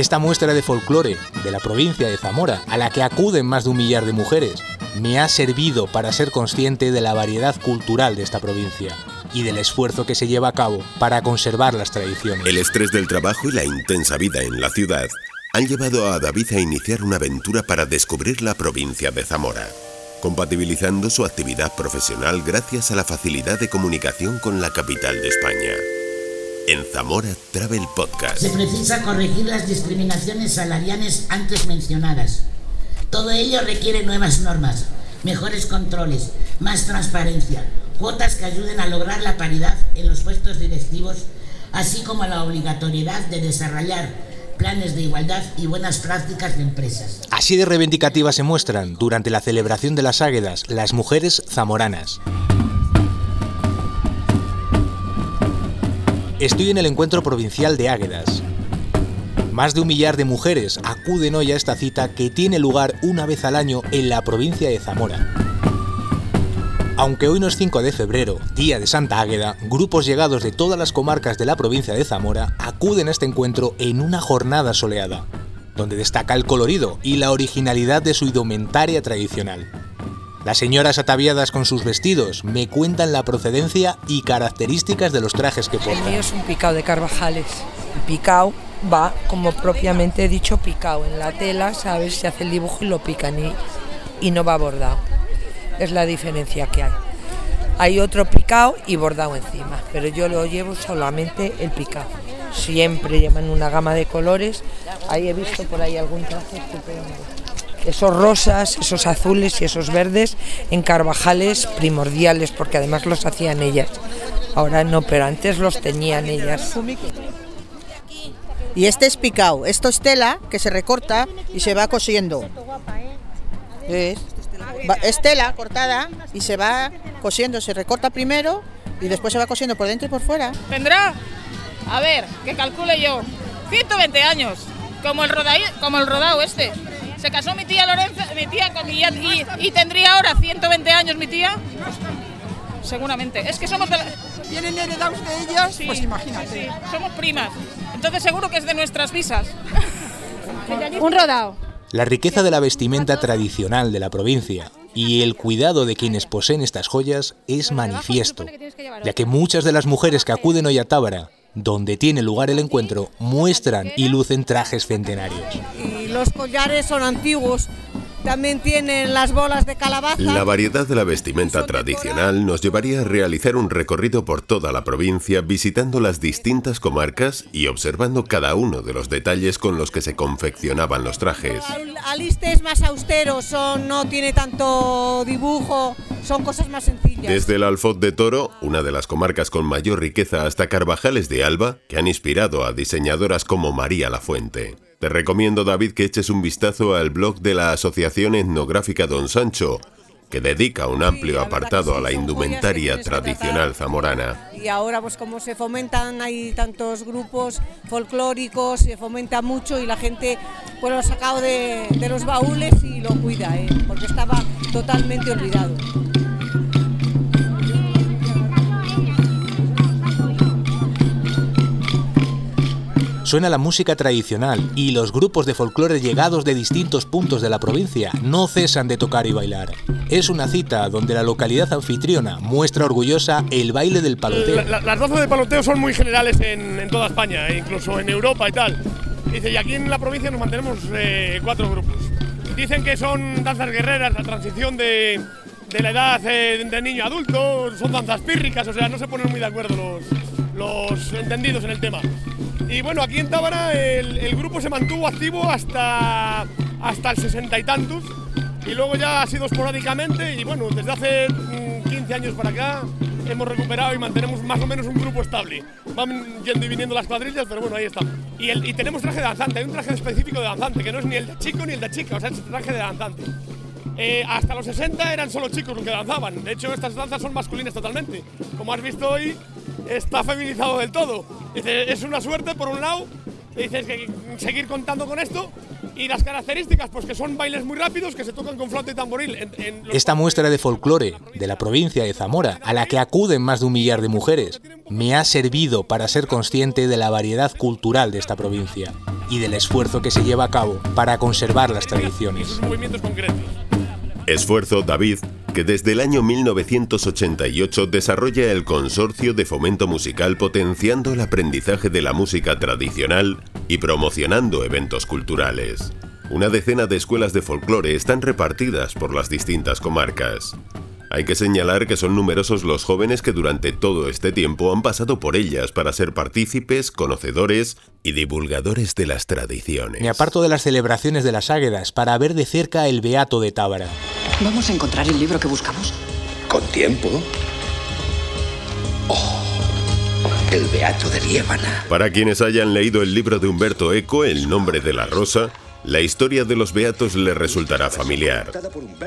Esta muestra de folclore de la provincia de Zamora, a la que acuden más de un millar de mujeres, me ha servido para ser consciente de la variedad cultural de esta provincia y del esfuerzo que se lleva a cabo para conservar las tradiciones. El estrés del trabajo y la intensa vida en la ciudad han llevado a David a iniciar una aventura para descubrir la provincia de Zamora, compatibilizando su actividad profesional gracias a la facilidad de comunicación con la capital de España. En Zamora Travel Podcast. Se precisa corregir las discriminaciones salariales antes mencionadas. Todo ello requiere nuevas normas, mejores controles, más transparencia, cuotas que ayuden a lograr la paridad en los puestos directivos, así como la obligatoriedad de desarrollar planes de igualdad y buenas prácticas de empresas. Así de reivindicativas se muestran durante la celebración de las Águedas las mujeres zamoranas. Estoy en el encuentro provincial de Águedas. Más de un millar de mujeres acuden hoy a esta cita que tiene lugar una vez al año en la provincia de Zamora. Aunque hoy no es 5 de febrero, día de Santa Águeda, grupos llegados de todas las comarcas de la provincia de Zamora acuden a este encuentro en una jornada soleada, donde destaca el colorido y la originalidad de su indumentaria tradicional. Las señoras ataviadas con sus vestidos me cuentan la procedencia y características de los trajes que portan. El mío es un picao de Carvajales. El picao va, como propiamente dicho, picao. En la tela, ¿sabes? Se hace el dibujo y lo pican y, y no va bordado es la diferencia que hay. Hay otro picado y bordado encima, pero yo lo llevo solamente el picado. Siempre llevan una gama de colores. Ahí he visto por ahí algún traje estupendo. Esos rosas, esos azules y esos verdes en Carvajales primordiales, porque además los hacían ellas. Ahora no, pero antes los tenían ellas. Y este es picado, esto es tela que se recorta y se va cosiendo. ¿Ves? es tela cortada y se va cosiendo, se recorta primero y después se va cosiendo por dentro y por fuera. Tendrá, a ver, que calcule yo, 120 años, como el, rodado, como el rodado este. Se casó mi tía Lorenza, mi tía con y, y, tendría ahora 120 años mi tía. seguramente. Es que somos de la... ¿Vienen heredados de ellas? pues imagínate. somos primas. Entonces seguro que es de nuestras visas. Un rodado. La riqueza de la vestimenta tradicional de la provincia y el cuidado de quienes poseen estas joyas es manifiesto, ya que muchas de las mujeres que acuden hoy a Tábara, donde tiene lugar el encuentro, muestran y lucen trajes centenarios. Los collares son antiguos, también tienen las bolas de calabaza. La variedad de la vestimenta tradicional nos llevaría a realizar un recorrido por toda la provincia visitando las distintas comarcas y observando cada uno de los detalles con los que se confeccionaban los trajes. Aliste es más austero, son, no tiene tanto dibujo, son cosas más sencillas. Desde el Alfot de Toro, una de las comarcas con mayor riqueza, hasta Carvajales de Alba, que han inspirado a diseñadoras como María Lafuente. Te recomiendo, David, que eches un vistazo al blog de la Asociación Etnográfica Don Sancho, que dedica un amplio apartado a la indumentaria tradicional zamorana. Y ahora, pues como se fomentan, hay tantos grupos folclóricos, se fomenta mucho y la gente pues lo ha sacado de, los baúles y lo cuida, ¿eh? porque estaba totalmente olvidado. Suena la música tradicional y los grupos de folclore llegados de distintos puntos de la provincia no cesan de tocar y bailar. Es una cita donde la localidad anfitriona muestra orgullosa el baile del paloteo. las danzas de paloteo son muy generales en, toda España, e incluso en Europa y tal. Y aquí en la provincia nos mantenemos eh, cuatro grupos. Dicen que son danzas guerreras, la transición de, la edad eh, de niño adulto, son danzas pírricas, o sea, no se ponen muy de acuerdo los, los entendidos en el tema. Y bueno, aquí en Tábara el, grupo se mantuvo activo hasta, hasta el sesenta y tantos y luego ya ha sido esporádicamente y bueno, desde hace 15 mm, años para acá hemos recuperado y mantenemos más o menos un grupo estable. Van yendo y viniendo las cuadrillas, pero bueno, ahí está. Y, el, y tenemos traje de danzante, hay un traje específico de danzante, que no es ni el de chico ni el de chica, o sea, es traje de danzante. Eh, hasta los 60 eran solo chicos los que danzaban, de hecho estas danzas son masculinas totalmente. Como has visto hoy, está feminizado del todo. Es una suerte por un lado, dices que seguir contando con esto Y las características, pues que son bailes muy rápidos que se tocan con flauta y tamboril. Esta muestra de folclore de la provincia de Zamora, a la que acuden más de un millar de mujeres, me ha servido para ser consciente de la variedad cultural de esta provincia y del esfuerzo que se lleva a cabo para conservar las tradiciones. Esfuerzo, David, que desde el año 1988 desarrolla el Consorcio de Fomento Musical potenciando el aprendizaje de la música tradicional y promocionando eventos culturales. Una decena de escuelas de folclore están repartidas por las distintas comarcas. Hay que señalar que son numerosos los jóvenes que durante todo este tiempo han pasado por ellas para ser partícipes, conocedores y divulgadores de las tradiciones. Me aparto de las celebraciones de las Águedas para ver de cerca el Beato de Tábara. ¿Vamos a encontrar el libro que buscamos? Con tiempo. Oh, el Beato de Liébana. Para quienes hayan leído el libro de Humberto Eco, El nombre de la rosa, la historia de los beatos les resultará familiar.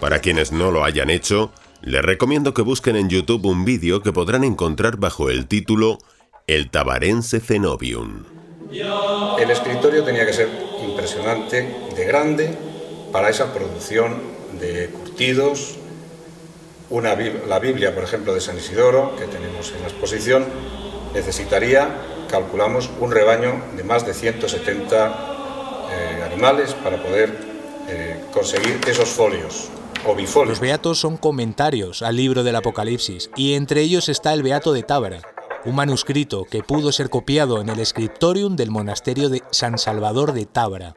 Para quienes no lo hayan hecho, les recomiendo que busquen en YouTube un vídeo que podrán encontrar bajo el título El Tabarense Cenobium. El escritorio tenía que ser impresionante, de grande, para esa producción de curtidos, una, la Biblia, por ejemplo, de San Isidoro, que tenemos en la exposición, necesitaría, calculamos, un rebaño de más de 170 eh, animales para poder eh, conseguir esos folios. O bifolios. Los beatos son comentarios al libro del Apocalipsis y entre ellos está el beato de Tábara, un manuscrito que pudo ser copiado en el scriptorium del monasterio de San Salvador de Tábara.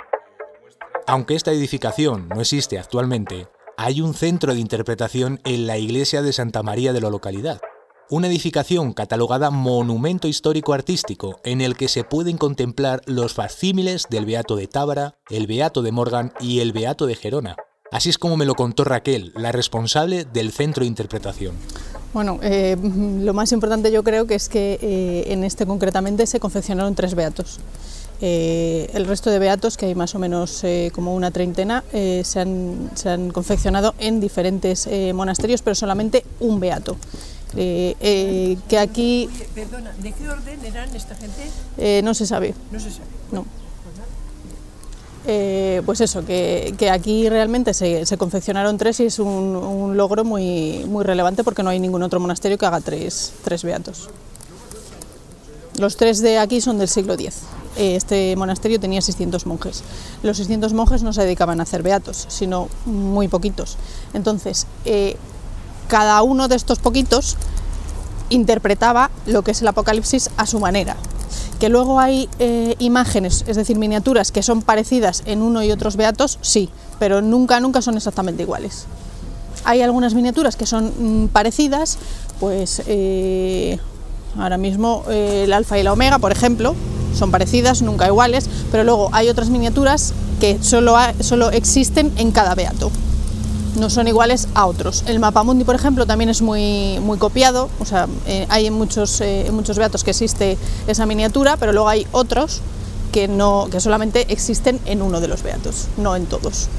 Aunque esta edificación no existe actualmente, hay un centro de interpretación en la iglesia de Santa María de la localidad, una edificación catalogada monumento histórico artístico en el que se pueden contemplar los facsímiles del Beato de Tábara, el Beato de Morgan y el Beato de Gerona. Así es como me lo contó Raquel, la responsable del centro de interpretación. Bueno, eh, lo más importante yo creo que es que eh, en este concretamente se confeccionaron tres beatos. Eh, el resto de beatos, que hay más o menos eh, como una treintena, eh, se, han, confeccionado en diferentes monasterios, pero solamente un beato. que aquí... Perdona, ¿de qué orden eran esta gente? no se sabe. No se sabe. No. pues eso, que, aquí realmente se, confeccionaron tres y es un, logro muy, muy relevante porque no hay ningún otro monasterio que haga tres, tres beatos. Los tres de aquí son del siglo X. Eh, este monasterio tenía 600 monjes. Los 600 monjes no se dedicaban a hacer beatos, sino muy poquitos. Entonces, eh, cada uno de estos poquitos interpretaba lo que es el Apocalipsis a su manera. Que luego hay eh, imágenes, es decir, miniaturas que son parecidas en uno y otros beatos, sí, pero nunca, nunca son exactamente iguales. Hay algunas miniaturas que son mm, parecidas, pues Ahora mismo eh, el alfa y la omega, por ejemplo, son parecidas, nunca iguales, pero luego hay otras miniaturas que solo, solo existen en cada beato. No son iguales a otros. El mapa mundi, por ejemplo, también es muy, muy copiado. O sea, eh, hay en muchos, eh, muchos beatos que existe esa miniatura, pero luego hay otros que, no, que solamente existen en uno de los beatos, no en todos.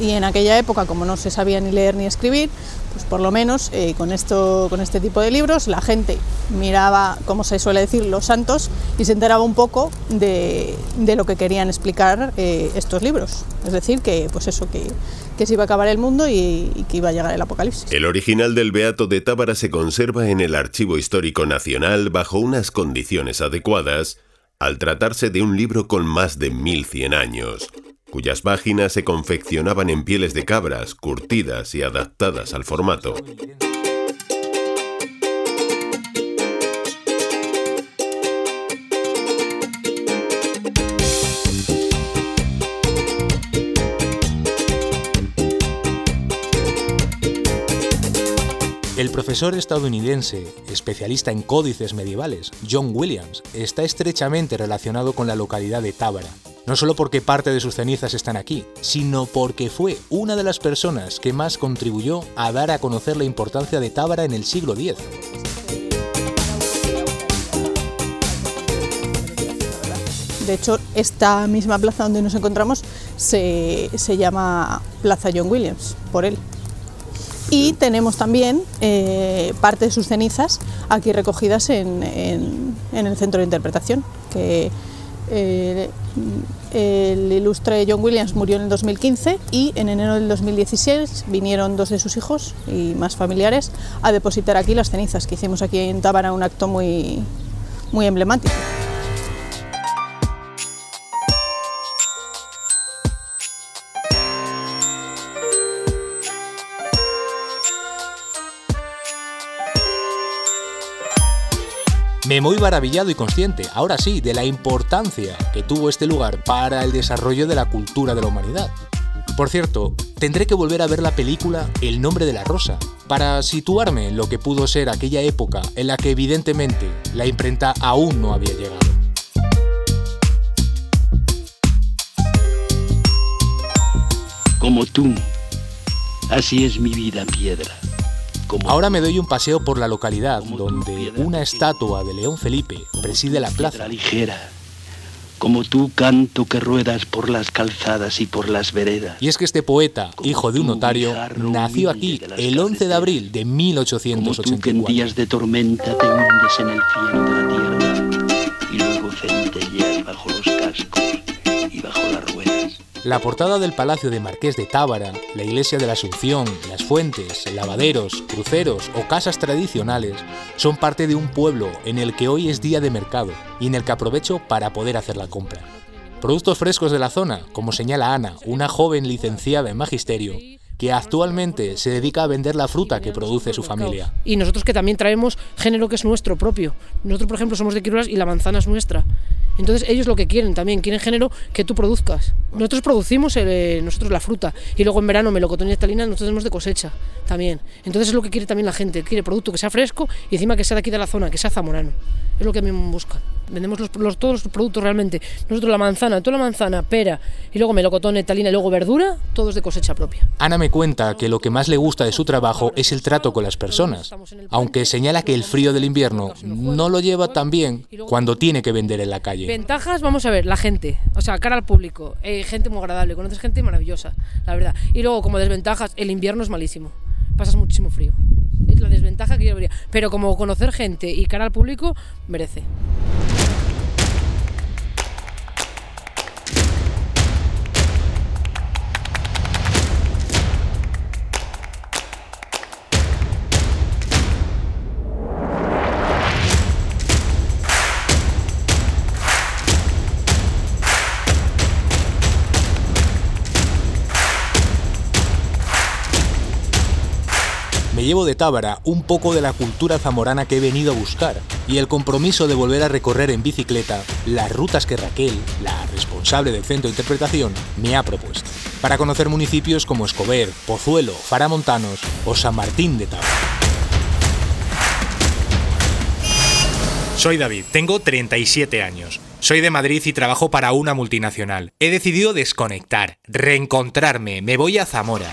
Y en aquella época, como no se sabía ni leer ni escribir, pues por lo menos eh, con, esto, con este tipo de libros la gente miraba, como se suele decir, los santos y se enteraba un poco de, lo que querían explicar eh, estos libros. Es decir, que pues eso, que, que se iba a acabar el mundo y, y, que iba a llegar el apocalipsis. El original del Beato de Tábara se conserva en el Archivo Histórico Nacional bajo unas condiciones adecuadas al tratarse de un libro con más de 1100 años cuyas páginas se confeccionaban en pieles de cabras, curtidas y adaptadas al formato. El profesor estadounidense, especialista en códices medievales, John Williams, está estrechamente relacionado con la localidad de Tábara, no solo porque parte de sus cenizas están aquí, sino porque fue una de las personas que más contribuyó a dar a conocer la importancia de Tábara en el siglo X. De hecho, esta misma plaza donde nos encontramos se, llama Plaza John Williams, por él. Y tenemos también eh, parte de sus cenizas aquí recogidas en, en el centro de interpretación, que Eh, el ilustre John Williams murió en el 2015 y en enero del 2016 vinieron dos de sus hijos y más familiares a depositar aquí las cenizas que hicimos aquí en Tábara, un acto muy, muy emblemático. Me muy maravillado y consciente, ahora sí, de la importancia que tuvo este lugar para el desarrollo de la cultura de la humanidad. Por cierto, tendré que volver a ver la película El nombre de la rosa, para situarme en lo que pudo ser aquella época en la que evidentemente la imprenta aún no había llegado. Como tú, así es mi vida piedra. Ahora me doy un paseo por la localidad donde una estatua de León Felipe preside la plaza. ligera, como tú canto que ruedas por las calzadas y por las veredas. Y es que este poeta, hijo de un notario, nació aquí el 11 de abril de 1884. que en días de tormenta te hundes en el cielo de la tierra La portada del Palacio de Marqués de Tábara, la Iglesia de la Asunción, las fuentes, lavaderos, cruceros o casas tradicionales son parte de un pueblo en el que hoy es día de mercado y en el que aprovecho para poder hacer la compra. Productos frescos de la zona, como señala Ana, una joven licenciada en magisterio, que actualmente se dedica a vender la fruta que produce su familia. Y nosotros que también traemos género que es nuestro propio. Nosotros, por ejemplo, somos de Quirulas y la manzana es nuestra. Entonces ellos lo que quieren también, quieren género que tú produzcas. Nosotros producimos eh, nosotros la fruta y luego en verano melocotón y estalina nosotros tenemos de cosecha también. Entonces es lo que quiere también la gente, quiere producto que sea fresco y encima que sea de aquí de la zona, que sea zamorano. Es lo que a mí me buscan. Vendemos los, todos los productos realmente. Nosotros la manzana, toda la manzana, pera y luego melocotón, etalina y luego verdura, todos de cosecha propia. Ana me cuenta que lo que más le gusta de su trabajo es el trato con las personas, aunque señala que el frío del invierno no lo lleva tan bien cuando tiene que vender en la calle. Ventajas, vamos a ver, la gente, o sea, cara al público, eh, gente muy agradable, conoces gente maravillosa, la verdad. Y luego, como desventajas, el invierno es malísimo, pasas muchísimo frío. Es la desventaja que yo vería. Pero como conocer gente y cara al público, merece. Llevo de Tábara un poco de la cultura zamorana que he venido a buscar y el compromiso de volver a recorrer en bicicleta las rutas que Raquel, la responsable del centro de interpretación, me ha propuesto, para conocer municipios como Escober, Pozuelo, Faramontanos o San Martín de Tábara. Soy David, tengo 37 años. Soy de Madrid y trabajo para una multinacional. He decidido desconectar, reencontrarme, me voy a Zamora.